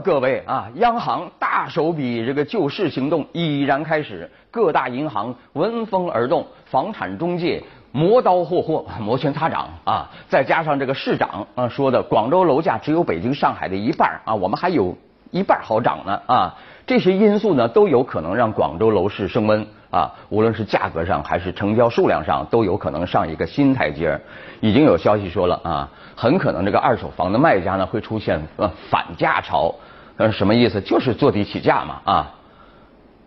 各位啊？央行大手笔这个救市行动已然开始，各大银行闻风而动，房产中介磨刀霍霍，摩拳擦掌啊！再加上这个市长啊说的，广州楼价只有北京、上海的一半啊，我们还有一半好涨呢啊！这些因素呢，都有可能让广州楼市升温啊，无论是价格上还是成交数量上，都有可能上一个新台阶。已经有消息说了啊。很可能这个二手房的卖家呢会出现呃反价潮，呃什么意思？就是坐地起价嘛啊。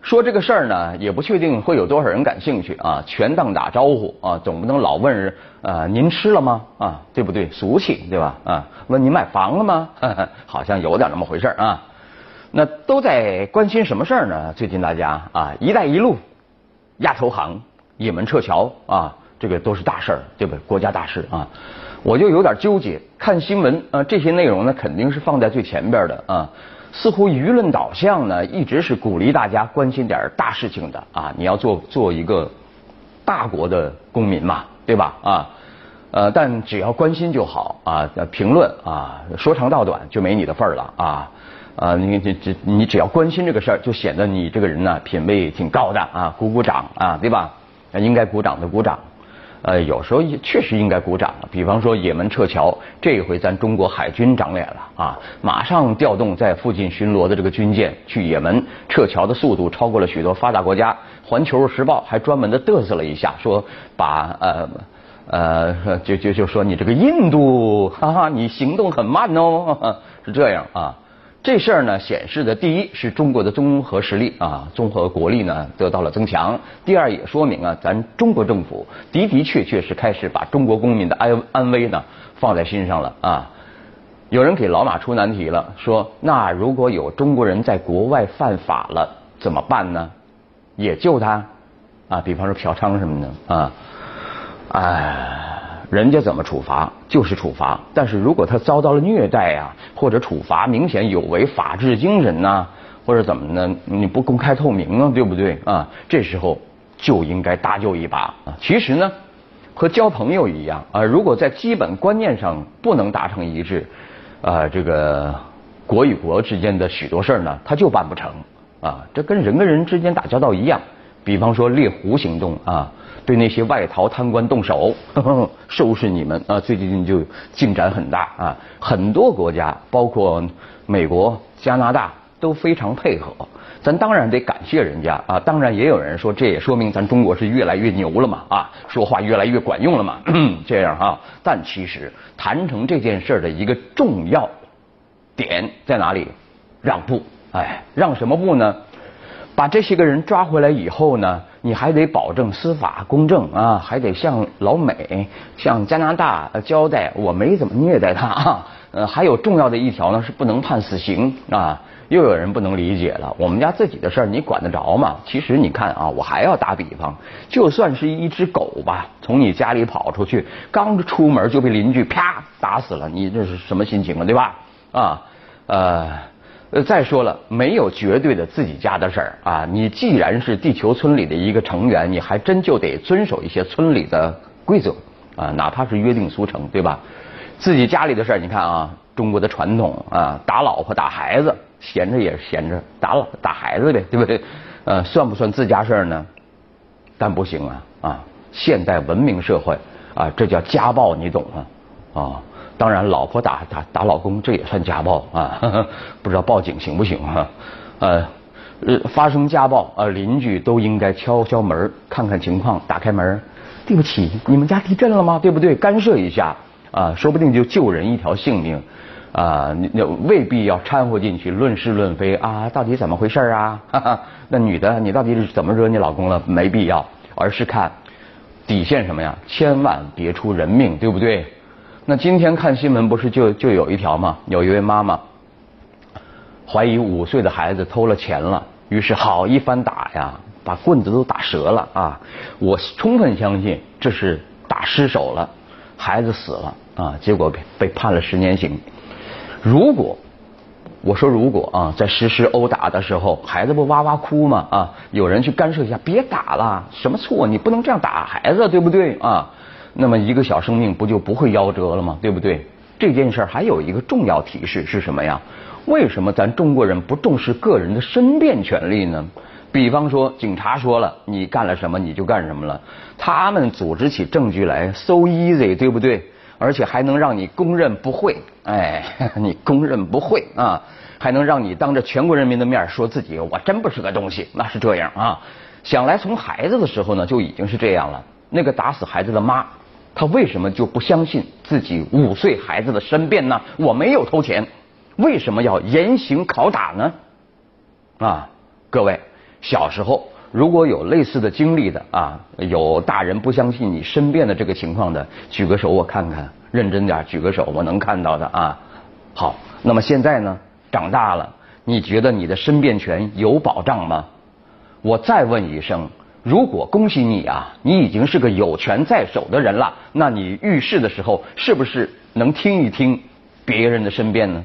说这个事儿呢也不确定会有多少人感兴趣啊，全当打招呼啊，总不能老问人啊您吃了吗啊对不对？俗气对吧啊？问您买房了吗？好像有点那么回事啊。那都在关心什么事儿呢？最近大家啊，一带一路、亚投行、也门撤侨啊，这个都是大事儿，对不对？国家大事啊。我就有点纠结，看新闻啊，这些内容呢肯定是放在最前边的啊。似乎舆论导向呢一直是鼓励大家关心点大事情的啊。你要做做一个大国的公民嘛，对吧啊？呃，但只要关心就好啊。评论啊，说长道短就没你的份儿了啊。啊，你这这你只要关心这个事儿，就显得你这个人呢品位挺高的啊。鼓鼓掌啊，对吧？应该鼓掌的鼓掌。呃，有时候确实应该鼓掌。比方说，也门撤侨，这回咱中国海军长脸了啊，马上调动在附近巡逻的这个军舰去也门撤侨的速度超过了许多发达国家。环球时报还专门的嘚瑟了一下，说把呃呃就就就说你这个印度哈哈，你行动很慢哦，是这样啊。这事儿呢，显示的第一是中国的综合实力啊，综合国力呢得到了增强。第二也说明啊，咱中国政府的的确确是开始把中国公民的安安危呢放在心上了啊。有人给老马出难题了，说那如果有中国人在国外犯法了怎么办呢？也救他啊？比方说嫖娼什么的啊？哎。人家怎么处罚就是处罚，但是如果他遭到了虐待呀，或者处罚明显有违法治精神呐，或者怎么呢？你不公开透明啊，对不对啊？这时候就应该搭救一把啊。其实呢，和交朋友一样啊，如果在基本观念上不能达成一致，啊，这个国与国之间的许多事儿呢，他就办不成啊。这跟人跟人之间打交道一样，比方说猎狐行动啊。对那些外逃贪官动手，呵 呵收拾你们啊！最近就进展很大啊，很多国家，包括美国、加拿大都非常配合。咱当然得感谢人家啊！当然也有人说，这也说明咱中国是越来越牛了嘛啊，说话越来越管用了嘛，这样哈。但其实谈成这件事的一个重要点在哪里？让步，哎，让什么步呢？把这些个人抓回来以后呢？你还得保证司法公正啊，还得向老美、向加拿大交代，我没怎么虐待他啊。呃，还有重要的一条呢，是不能判死刑啊。又有人不能理解了，我们家自己的事儿你管得着吗？其实你看啊，我还要打比方，就算是一只狗吧，从你家里跑出去，刚出门就被邻居啪打死了，你这是什么心情啊？对吧？啊，呃。呃，再说了，没有绝对的自己家的事儿啊。你既然是地球村里的一个成员，你还真就得遵守一些村里的规则啊，哪怕是约定俗成，对吧？自己家里的事儿，你看啊，中国的传统啊，打老婆打孩子，闲着也是闲着，打老打孩子呗，对不对？呃，算不算自家事儿呢？但不行啊啊！现代文明社会啊，这叫家暴，你懂吗？啊。当然，老婆打打打老公，这也算家暴啊！不知道报警行不行啊？呃，发生家暴啊，邻居都应该敲敲门，看看情况，打开门。对不起，你们家地震了吗？对不对？干涉一下啊，说不定就救人一条性命啊！那未必要掺和进去论是论非啊，到底怎么回事啊？哈 哈那女的，你到底是怎么惹你老公了？没必要，而是看底线什么呀？千万别出人命，对不对？那今天看新闻不是就就有一条吗？有一位妈妈怀疑五岁的孩子偷了钱了，于是好一番打呀，把棍子都打折了啊！我充分相信这是打失手了，孩子死了啊！结果被被判了十年刑。如果我说如果啊，在实施殴打的时候，孩子不哇哇哭吗？啊，有人去干涉一下，别打了，什么错？你不能这样打孩子，对不对啊？那么一个小生命不就不会夭折了吗？对不对？这件事儿还有一个重要提示是什么呀？为什么咱中国人不重视个人的申辩权利呢？比方说，警察说了你干了什么，你就干什么了，他们组织起证据来，so easy，对不对？而且还能让你供认不讳，哎，你供认不讳啊，还能让你当着全国人民的面说自己我真不是个东西，那是这样啊。想来从孩子的时候呢就已经是这样了。那个打死孩子的妈，她为什么就不相信自己五岁孩子的申辩呢？我没有偷钱，为什么要严刑拷打呢？啊，各位，小时候如果有类似的经历的啊，有大人不相信你申辩的这个情况的，举个手我看看，认真点，举个手，我能看到的啊。好，那么现在呢，长大了，你觉得你的申辩权有保障吗？我再问一声，如果恭喜你啊，你已经是个有权在手的人了，那你遇事的时候是不是能听一听别人的身辩呢？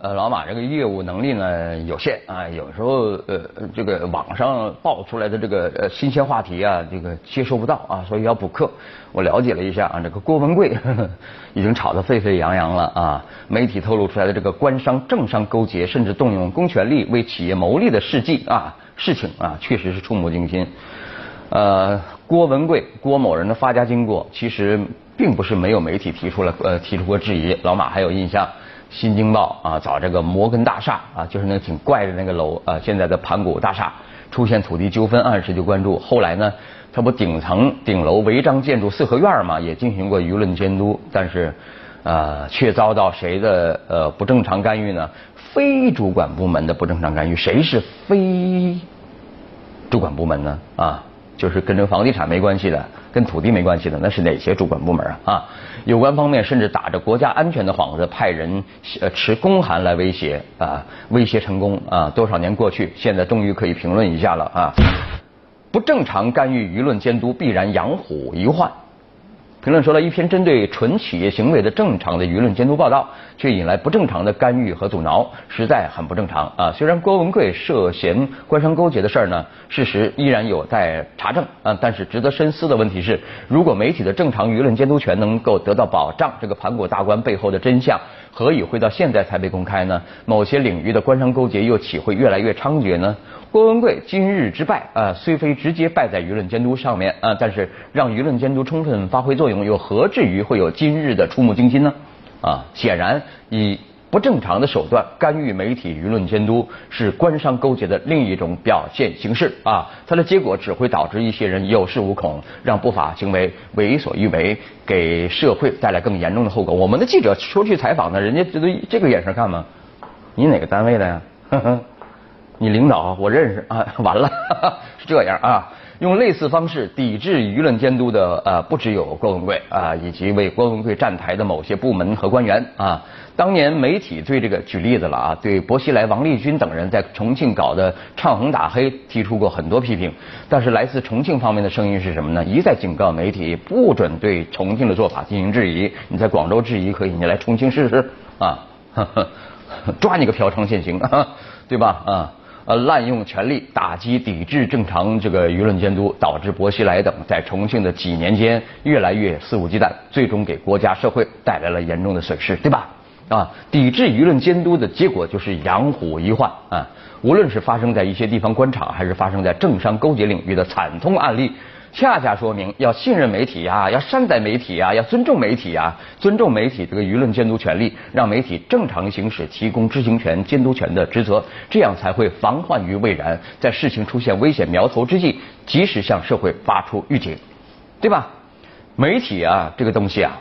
呃，老马这个业务能力呢有限啊，有时候呃这个网上爆出来的这个呃新鲜话题啊，这个接收不到啊，所以要补课。我了解了一下啊，这个郭文贵 已经炒得沸沸扬扬了啊，媒体透露出来的这个官商政商勾结，甚至动用公权力为企业谋利的事迹啊，事情啊，确实是触目惊心。呃，郭文贵郭某人的发家经过，其实并不是没有媒体提出了呃提出过质疑，老马还有印象。新京报啊，找这个摩根大厦啊，就是那个挺怪的那个楼啊，现在的盘古大厦出现土地纠纷案时就关注，后来呢，它不顶层顶楼违章建筑四合院嘛，也进行过舆论监督，但是呃，却遭到谁的呃不正常干预呢？非主管部门的不正常干预，谁是非主管部门呢？啊？就是跟这个房地产没关系的，跟土地没关系的，那是哪些主管部门啊？啊，有关方面甚至打着国家安全的幌子，派人呃持公函来威胁啊，威胁成功啊！多少年过去，现在终于可以评论一下了啊！不正常干预舆论监督，必然养虎遗患。评论说了一篇针对纯企业行为的正常的舆论监督报道，却引来不正常的干预和阻挠，实在很不正常啊！虽然郭文贵涉嫌官商勾结的事儿呢，事实依然有待查证啊，但是值得深思的问题是，如果媒体的正常舆论监督权能够得到保障，这个盘古大观背后的真相何以会到现在才被公开呢？某些领域的官商勾结又岂会越来越猖獗呢？郭文贵今日之败啊，虽非直接败在舆论监督上面啊，但是让舆论监督充分发挥作用，又何至于会有今日的触目惊心呢？啊，显然以不正常的手段干预媒体舆论监督，是官商勾结的另一种表现形式啊。它的结果只会导致一些人有恃无恐，让不法行为为所欲为，给社会带来更严重的后果。我们的记者出去采访呢，人家这都这个眼神看吗？你哪个单位的呀？你领导我认识啊，完了 是这样啊，用类似方式抵制舆论监督的呃不只有郭文贵啊，以及为郭文贵站台的某些部门和官员啊。当年媒体对这个举例子了啊，对薄熙来、王立军等人在重庆搞的唱红打黑提出过很多批评，但是来自重庆方面的声音是什么呢？一再警告媒体不准对重庆的做法进行质疑。你在广州质疑可以，你来重庆试试啊，抓你个嫖娼现行，对吧啊？呃，滥用权力打击、抵制正常这个舆论监督，导致薄熙来等在重庆的几年间越来越肆无忌惮，最终给国家社会带来了严重的损失，对吧？啊，抵制舆论监督的结果就是养虎遗患啊！无论是发生在一些地方官场，还是发生在政商勾结领域的惨痛案例。恰恰说明要信任媒体呀，要善待媒体呀，要尊重媒体呀，尊重媒体这个舆论监督权利，让媒体正常行使提供知情权、监督权的职责，这样才会防患于未然，在事情出现危险苗头之际，及时向社会发出预警，对吧？媒体啊，这个东西啊，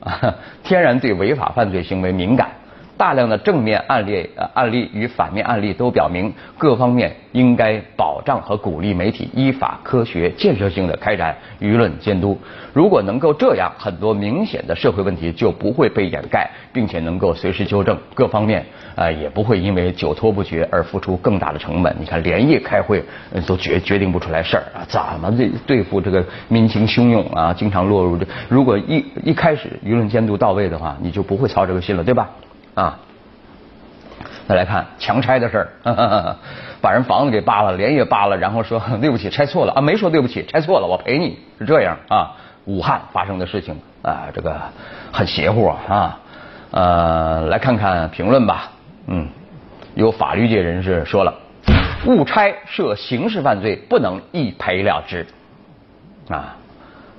啊 天然对违法犯罪行为敏感。大量的正面案例、呃案例与反面案例都表明，各方面应该保障和鼓励媒体依法、科学、建设性的开展舆论监督。如果能够这样，很多明显的社会问题就不会被掩盖，并且能够随时纠正。各方面呃，也不会因为久拖不决而付出更大的成本。你看，连夜开会都决决定不出来事儿啊，怎么对对付这个民情汹涌啊？经常落入这，如果一一开始舆论监督到位的话，你就不会操这个心了，对吧？啊，再来看强拆的事儿，把人房子给扒了，连夜扒了，然后说对不起，拆错了啊，没说对不起，拆错了，我赔你，是这样啊。武汉发生的事情啊，这个很邪乎啊。呃，来看看评论吧。嗯，有法律界人士说了，误拆涉刑事犯罪，不能一赔了之。啊，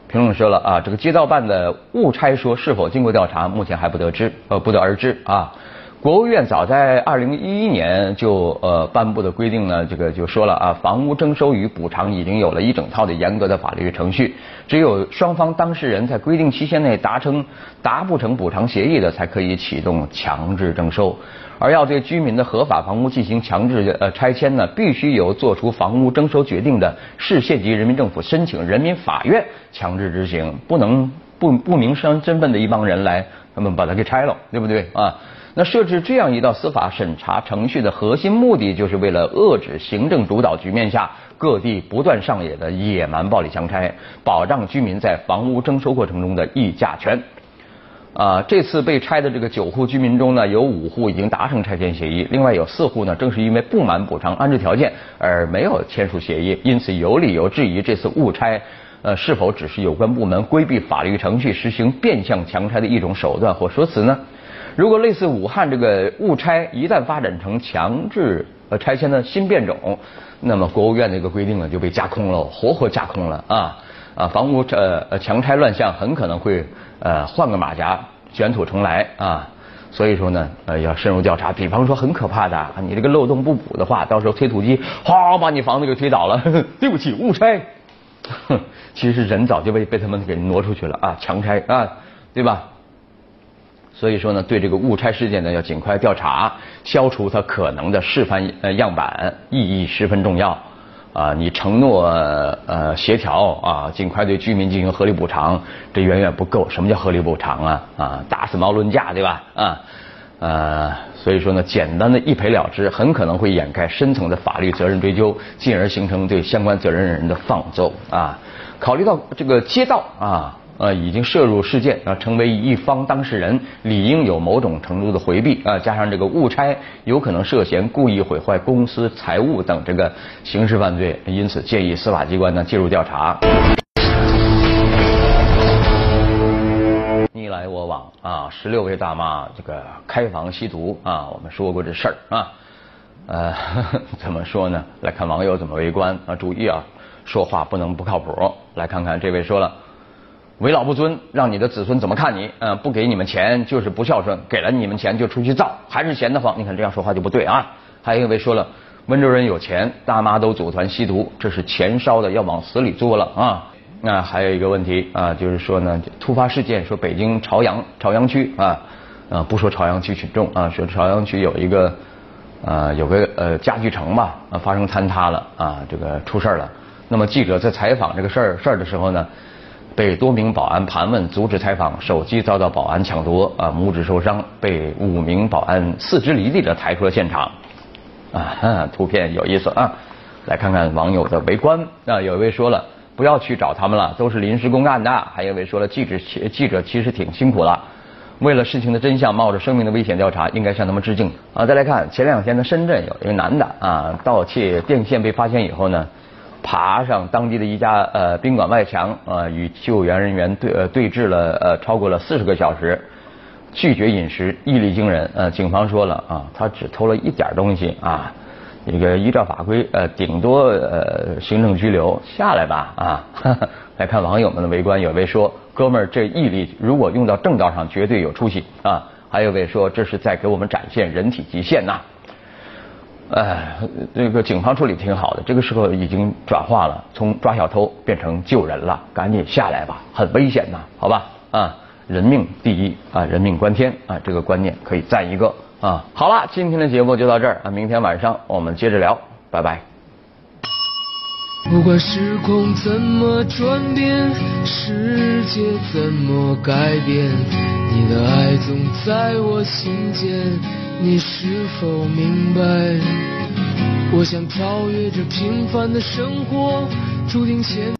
评论说了啊，这个街道办的误拆说是否经过调查，目前还不得知，呃，不得而知啊。国务院早在二零一一年就呃颁布的规定呢，这个就说了啊，房屋征收与补偿已经有了一整套的严格的法律程序，只有双方当事人在规定期限内达成达不成补偿协议的，才可以启动强制征收。而要对居民的合法房屋进行强制呃拆迁呢，必须由作出房屋征收决定的市县级人民政府申请人民法院强制执行，不能不不明身身份的一帮人来他们把它给拆了，对不对啊？那设置这样一道司法审查程序的核心目的，就是为了遏制行政主导局面下各地不断上演的野蛮暴力强拆，保障居民在房屋征收过程中的议价权。啊，这次被拆的这个九户居民中呢，有五户已经达成拆迁协议，另外有四户呢，正是因为不满补偿安置条件而没有签署协议，因此有理由质疑这次误拆，呃，是否只是有关部门规避法律程序、实行变相强拆的一种手段或说辞呢？如果类似武汉这个误拆一旦发展成强制呃拆迁的新变种，那么国务院这个规定呢就被架空了，活活架空了啊啊！房屋呃呃强拆乱象很可能会呃换个马甲卷土重来啊！所以说呢呃要深入调查，比方说很可怕的，你这个漏洞不补的话，到时候推土机哗把你房子给推倒了，对不起误拆，其实人早就被被他们给挪出去了啊，强拆啊，对吧？所以说呢，对这个误拆事件呢，要尽快调查，消除它可能的示范呃样板，意义十分重要。啊，你承诺呃协调啊，尽快对居民进行合理补偿，这远远不够。什么叫合理补偿啊？啊，打死毛论价，对吧？啊，呃，所以说呢，简单的一赔了之，很可能会掩盖深层的法律责任追究，进而形成对相关责任人的放纵啊。考虑到这个街道啊。呃，已经涉入事件啊，成为一方当事人，理应有某种程度的回避啊。加上这个误拆，有可能涉嫌故意毁坏公司财物等这个刑事犯罪，因此建议司法机关呢介入调查。你来我往啊，十六位大妈这个开房吸毒啊，我们说过这事儿啊。呃呵呵，怎么说呢？来看网友怎么围观啊，注意啊，说话不能不靠谱。来看看这位说了。为老不尊，让你的子孙怎么看你？嗯，不给你们钱就是不孝顺，给了你们钱就出去造，还是闲得慌。你看这样说话就不对啊！还有一位说了，温州人有钱，大妈都组团吸毒，这是钱烧的要往死里作了啊！那还有一个问题啊，就是说呢，突发事件说北京朝阳朝阳区啊，啊不说朝阳区群众啊，说朝阳区有一个啊有个呃家具城吧啊发生坍塌了啊，这个出事了。那么记者在采访这个事儿事儿的时候呢？被多名保安盘问，阻止采访，手机遭到保安抢夺，啊，拇指受伤，被五名保安四肢离地的抬出了现场。啊，图片有意思啊，来看看网友的围观。啊，有一位说了，不要去找他们了，都是临时工干的。还有一位说了，记者其记者其实挺辛苦了，为了事情的真相，冒着生命的危险调查，应该向他们致敬。啊，再来看前两天的深圳有一个男的啊，盗窃电线被发现以后呢。爬上当地的一家呃宾馆外墙呃，与救援人员对呃对峙了呃超过了四十个小时，拒绝饮食，毅力惊人。呃，警方说了啊，他只偷了一点东西啊，这个依照法规呃顶多呃行政拘留，下来吧啊。来看网友们的围观，有位说哥们儿这毅力如果用到正道上绝对有出息啊，还有位说这是在给我们展现人体极限呐。哎，那个警方处理挺好的，这个时候已经转化了，从抓小偷变成救人了，赶紧下来吧，很危险呐，好吧，啊，人命第一啊，人命关天啊，这个观念可以赞一个啊。好了，今天的节目就到这儿啊，明天晚上我们接着聊，拜拜。不管时空怎么转变，世界怎么改变，你的爱总在我心间。你是否明白？我想超越这平凡的生活，注定前。